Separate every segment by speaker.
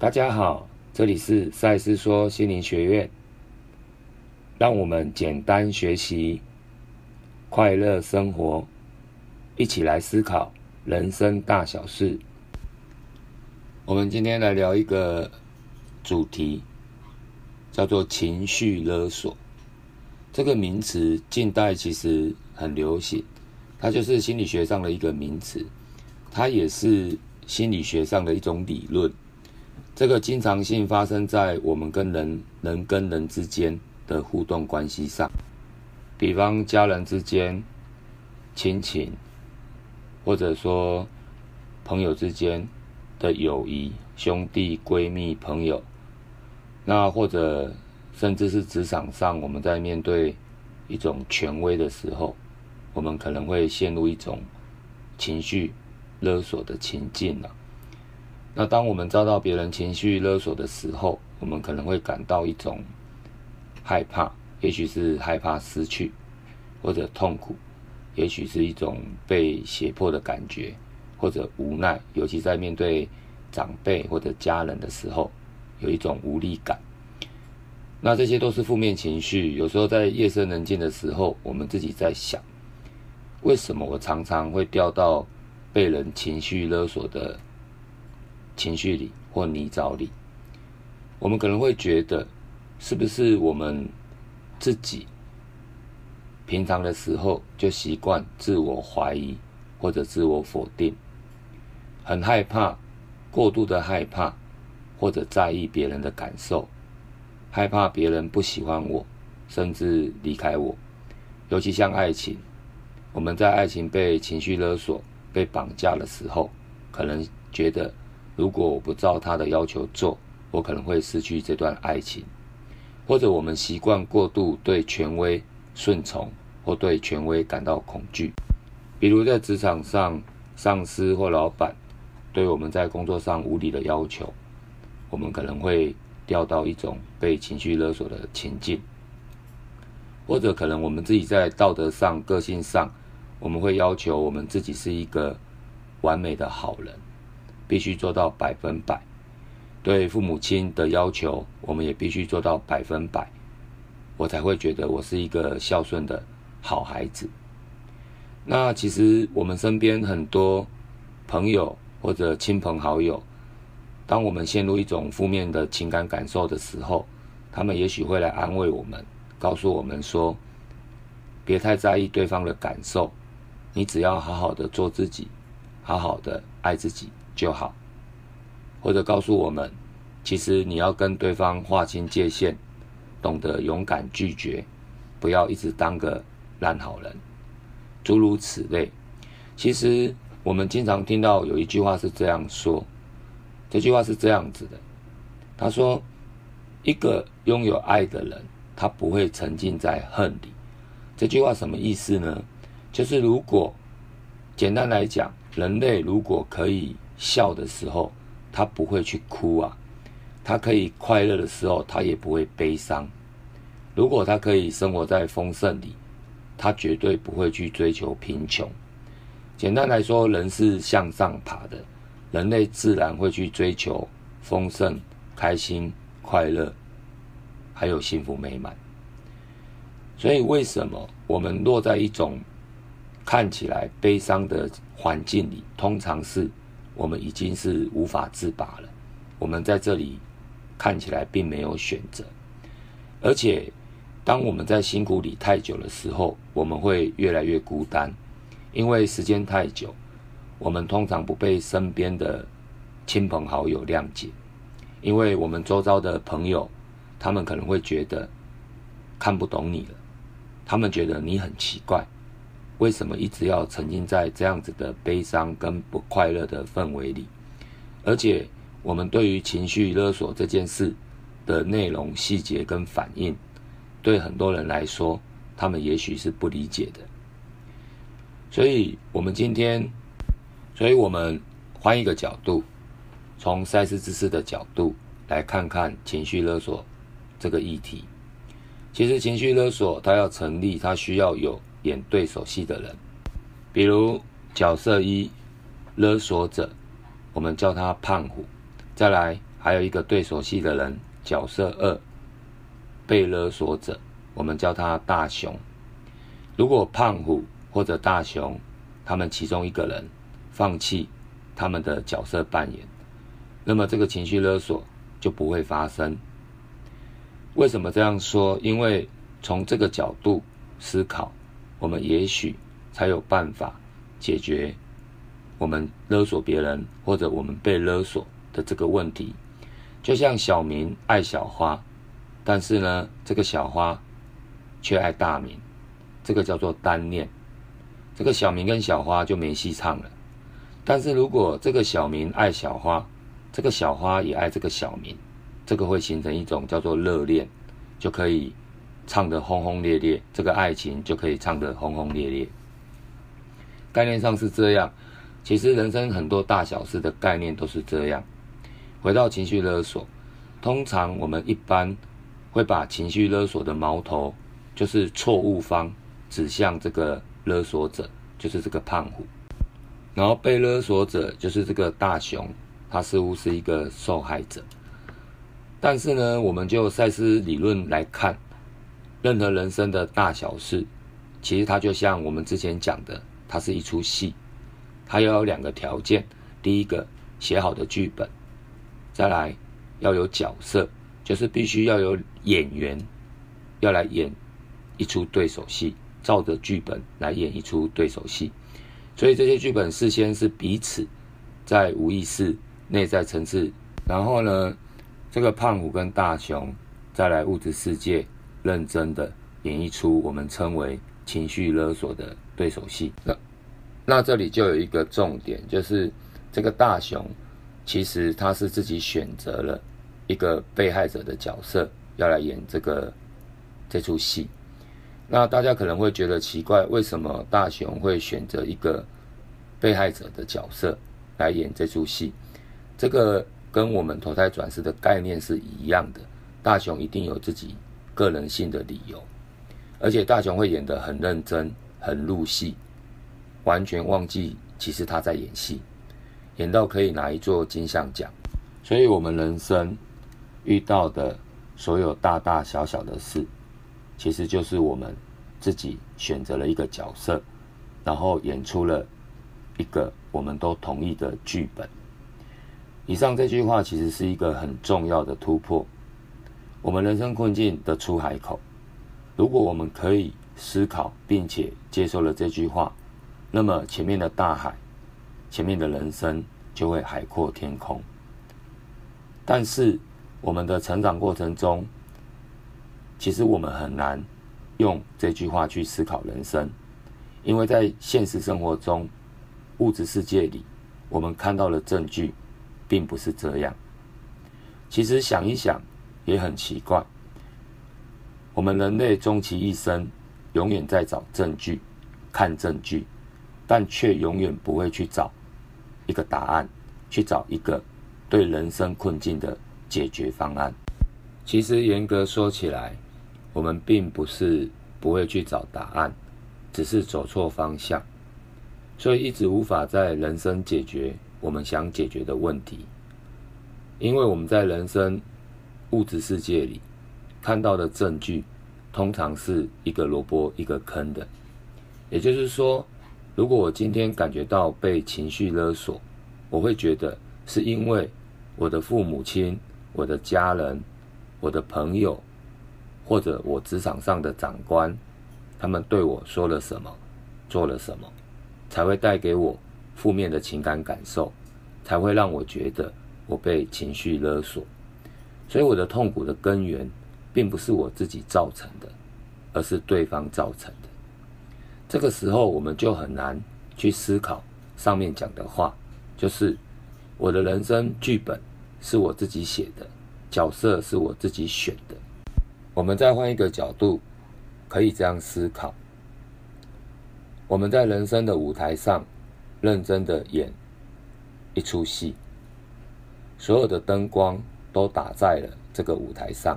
Speaker 1: 大家好，这里是赛斯说心灵学院，让我们简单学习，快乐生活，一起来思考人生大小事。我们今天来聊一个主题，叫做情绪勒索。这个名词近代其实很流行，它就是心理学上的一个名词，它也是心理学上的一种理论。这个经常性发生在我们跟人、人跟人之间的互动关系上，比方家人之间、亲情，或者说朋友之间的友谊、兄弟、闺蜜、朋友，那或者甚至是职场上，我们在面对一种权威的时候，我们可能会陷入一种情绪勒索的情境了。那当我们遭到别人情绪勒索的时候，我们可能会感到一种害怕，也许是害怕失去，或者痛苦，也许是一种被胁迫的感觉，或者无奈，尤其在面对长辈或者家人的时候，有一种无力感。那这些都是负面情绪。有时候在夜深人静的时候，我们自己在想，为什么我常常会掉到被人情绪勒索的？情绪里或泥沼里，我们可能会觉得，是不是我们自己平常的时候就习惯自我怀疑或者自我否定，很害怕，过度的害怕或者在意别人的感受，害怕别人不喜欢我，甚至离开我。尤其像爱情，我们在爱情被情绪勒索、被绑架的时候，可能觉得。如果我不照他的要求做，我可能会失去这段爱情。或者我们习惯过度对权威顺从，或对权威感到恐惧。比如在职场上，上司或老板对我们在工作上无理的要求，我们可能会掉到一种被情绪勒索的情境。或者可能我们自己在道德上、个性上，我们会要求我们自己是一个完美的好人。必须做到百分百，对父母亲的要求，我们也必须做到百分百，我才会觉得我是一个孝顺的好孩子。那其实我们身边很多朋友或者亲朋好友，当我们陷入一种负面的情感感受的时候，他们也许会来安慰我们，告诉我们说，别太在意对方的感受，你只要好好的做自己，好好的爱自己。就好，或者告诉我们，其实你要跟对方划清界限，懂得勇敢拒绝，不要一直当个烂好人，诸如此类。其实我们经常听到有一句话是这样说，这句话是这样子的，他说：一个拥有爱的人，他不会沉浸在恨里。这句话什么意思呢？就是如果简单来讲，人类如果可以。笑的时候，他不会去哭啊；他可以快乐的时候，他也不会悲伤。如果他可以生活在丰盛里，他绝对不会去追求贫穷。简单来说，人是向上爬的，人类自然会去追求丰盛、开心、快乐，还有幸福美满。所以，为什么我们落在一种看起来悲伤的环境里，通常是？我们已经是无法自拔了。我们在这里看起来并没有选择，而且当我们在辛苦里太久的时候，我们会越来越孤单，因为时间太久，我们通常不被身边的亲朋好友谅解，因为我们周遭的朋友，他们可能会觉得看不懂你了，他们觉得你很奇怪。为什么一直要沉浸在这样子的悲伤跟不快乐的氛围里？而且，我们对于情绪勒索这件事的内容、细节跟反应，对很多人来说，他们也许是不理解的。所以，我们今天，所以我们换一个角度，从赛事知识的角度来看看情绪勒索这个议题。其实，情绪勒索它要成立，它需要有。演对手戏的人，比如角色一勒索者，我们叫他胖虎；再来还有一个对手戏的人，角色二，被勒索者，我们叫他大熊。如果胖虎或者大熊，他们其中一个人放弃他们的角色扮演，那么这个情绪勒索就不会发生。为什么这样说？因为从这个角度思考，我们也许才有办法解决我们勒索别人或者我们被勒索的这个问题。就像小明爱小花，但是呢，这个小花却爱大明。这个叫做单恋，这个小明跟小花就没戏唱了。但是如果这个小明爱小花，这个小花也爱这个小明，这个会形成一种叫做热恋，就可以唱得轰轰烈烈，这个爱情就可以唱得轰轰烈烈。概念上是这样，其实人生很多大小事的概念都是这样。回到情绪勒索，通常我们一般会把情绪勒索的矛头就是错误方。指向这个勒索者，就是这个胖虎，然后被勒索者就是这个大熊，他似乎是一个受害者。但是呢，我们就赛斯理论来看，任何人生的大小事，其实它就像我们之前讲的，它是一出戏，它要有两个条件：第一个，写好的剧本；再来，要有角色，就是必须要有演员要来演一出对手戏。照着剧本来演一出对手戏，所以这些剧本事先是彼此在无意识内在层次，然后呢，这个胖虎跟大雄再来物质世界认真的演一出我们称为情绪勒索的对手戏。那那这里就有一个重点，就是这个大雄其实他是自己选择了一个被害者的角色要来演这个这出戏。那大家可能会觉得奇怪，为什么大雄会选择一个被害者的角色来演这出戏？这个跟我们投胎转世的概念是一样的。大雄一定有自己个人性的理由，而且大雄会演得很认真、很入戏，完全忘记其实他在演戏，演到可以拿一座金像奖。所以，我们人生遇到的所有大大小小的事。其实就是我们自己选择了一个角色，然后演出了一个我们都同意的剧本。以上这句话其实是一个很重要的突破，我们人生困境的出海口。如果我们可以思考并且接受了这句话，那么前面的大海，前面的人生就会海阔天空。但是我们的成长过程中，其实我们很难用这句话去思考人生，因为在现实生活中，物质世界里，我们看到的证据并不是这样。其实想一想也很奇怪，我们人类终其一生，永远在找证据、看证据，但却永远不会去找一个答案，去找一个对人生困境的解决方案。其实严格说起来，我们并不是不会去找答案，只是走错方向，所以一直无法在人生解决我们想解决的问题。因为我们在人生物质世界里看到的证据，通常是一个萝卜一个坑的。也就是说，如果我今天感觉到被情绪勒索，我会觉得是因为我的父母亲、我的家人、我的朋友。或者我职场上的长官，他们对我说了什么，做了什么，才会带给我负面的情感感受，才会让我觉得我被情绪勒索。所以我的痛苦的根源，并不是我自己造成的，而是对方造成的。这个时候，我们就很难去思考上面讲的话，就是我的人生剧本是我自己写的，角色是我自己选的。我们再换一个角度，可以这样思考：我们在人生的舞台上认真的演一出戏，所有的灯光都打在了这个舞台上。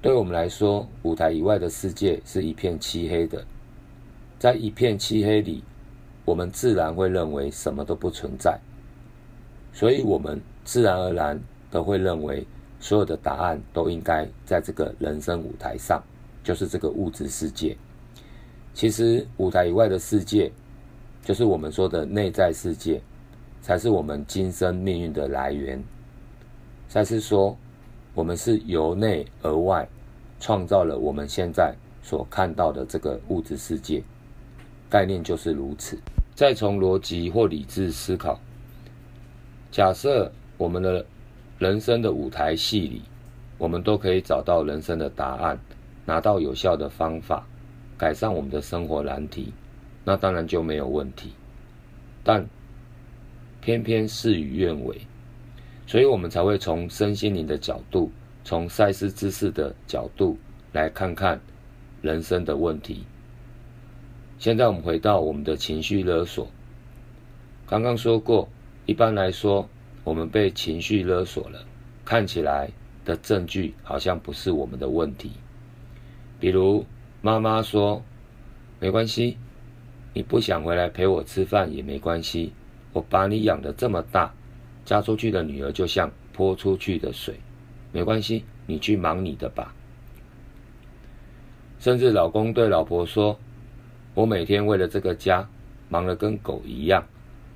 Speaker 1: 对我们来说，舞台以外的世界是一片漆黑的。在一片漆黑里，我们自然会认为什么都不存在。所以我们自然而然都会认为，所有的答案都应该在这个人生舞台上，就是这个物质世界。其实舞台以外的世界，就是我们说的内在世界，才是我们今生命运的来源。但是说，我们是由内而外创造了我们现在所看到的这个物质世界。概念就是如此。再从逻辑或理智思考，假设我们的人生的舞台戏里，我们都可以找到人生的答案，拿到有效的方法，改善我们的生活难题，那当然就没有问题。但偏偏事与愿违，所以我们才会从身心灵的角度，从赛斯知识的角度来看看人生的问题。现在我们回到我们的情绪勒索。刚刚说过，一般来说，我们被情绪勒索了，看起来的证据好像不是我们的问题。比如妈妈说：“没关系，你不想回来陪我吃饭也没关系，我把你养的这么大，嫁出去的女儿就像泼出去的水，没关系，你去忙你的吧。”甚至老公对老婆说。我每天为了这个家忙得跟狗一样，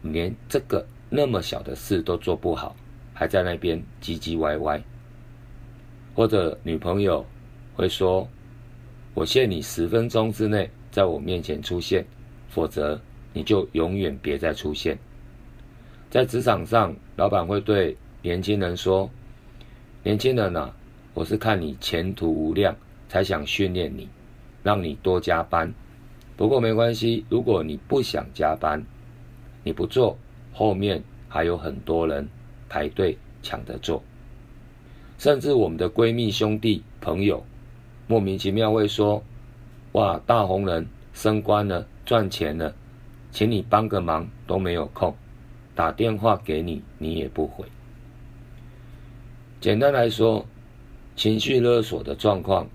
Speaker 1: 连这个那么小的事都做不好，还在那边唧唧歪歪。或者女朋友会说：“我限你十分钟之内在我面前出现，否则你就永远别再出现。”在职场上，老板会对年轻人说：“年轻人啊，我是看你前途无量，才想训练你，让你多加班。”不过没关系，如果你不想加班，你不做，后面还有很多人排队抢着做。甚至我们的闺蜜、兄弟、朋友，莫名其妙会说：“哇，大红人升官了，赚钱了，请你帮个忙都没有空，打电话给你你也不回。”简单来说，情绪勒索的状况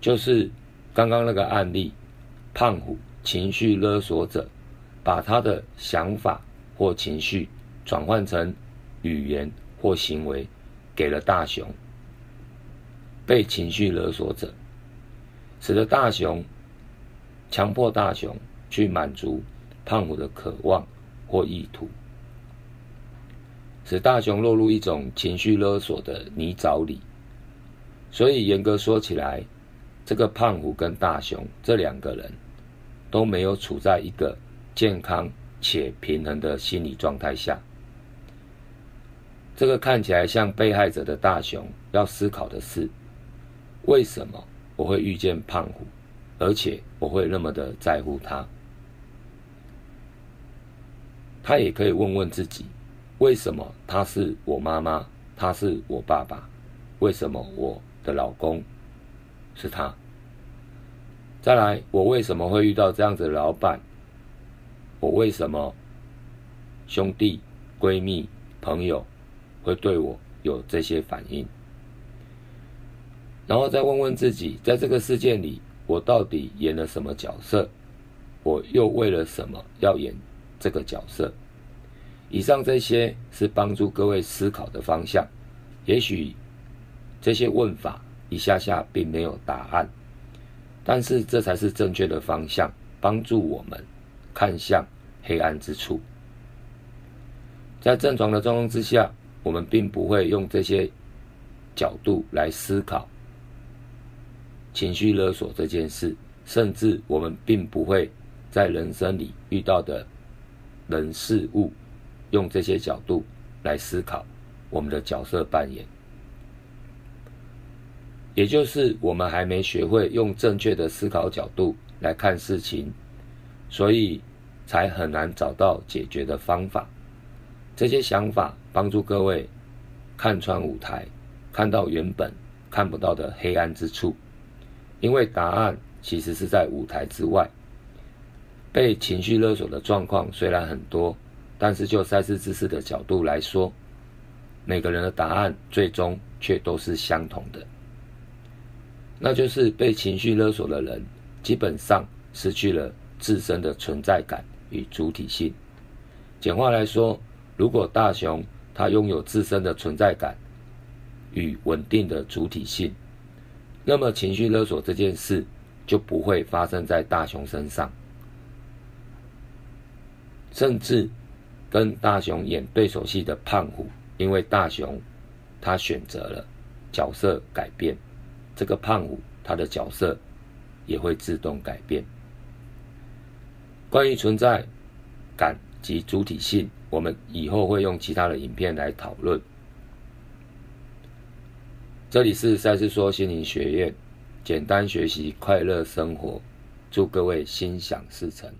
Speaker 1: 就是。刚刚那个案例，胖虎情绪勒索者，把他的想法或情绪转换成语言或行为，给了大雄。被情绪勒索者，使得大雄强迫大雄去满足胖虎的渴望或意图，使大雄落入一种情绪勒索的泥沼里。所以严格说起来，这个胖虎跟大雄这两个人都没有处在一个健康且平衡的心理状态下。这个看起来像被害者的大雄要思考的是：为什么我会遇见胖虎，而且我会那么的在乎他？他也可以问问自己：为什么他是我妈妈，他是我爸爸？为什么我的老公？是他。再来，我为什么会遇到这样子的老板？我为什么兄弟、闺蜜、朋友会对我有这些反应？然后再问问自己，在这个事件里，我到底演了什么角色？我又为了什么要演这个角色？以上这些是帮助各位思考的方向。也许这些问法。一下下并没有答案，但是这才是正确的方向，帮助我们看向黑暗之处。在正常的状况之下，我们并不会用这些角度来思考情绪勒索这件事，甚至我们并不会在人生里遇到的人事物，用这些角度来思考我们的角色扮演。也就是我们还没学会用正确的思考角度来看事情，所以才很难找到解决的方法。这些想法帮助各位看穿舞台，看到原本看不到的黑暗之处。因为答案其实是在舞台之外。被情绪勒索的状况虽然很多，但是就赛事知识的角度来说，每个人的答案最终却都是相同的。那就是被情绪勒索的人，基本上失去了自身的存在感与主体性。简化来说，如果大雄他拥有自身的存在感与稳定的主体性，那么情绪勒索这件事就不会发生在大雄身上，甚至跟大雄演对手戏的胖虎，因为大雄他选择了角色改变，这个胖虎他的角色也会自动改变。关于存在感及主体性，我们以后会用其他的影片来讨论。这里是赛斯说心灵学院，简单学习，快乐生活，祝各位心想事成。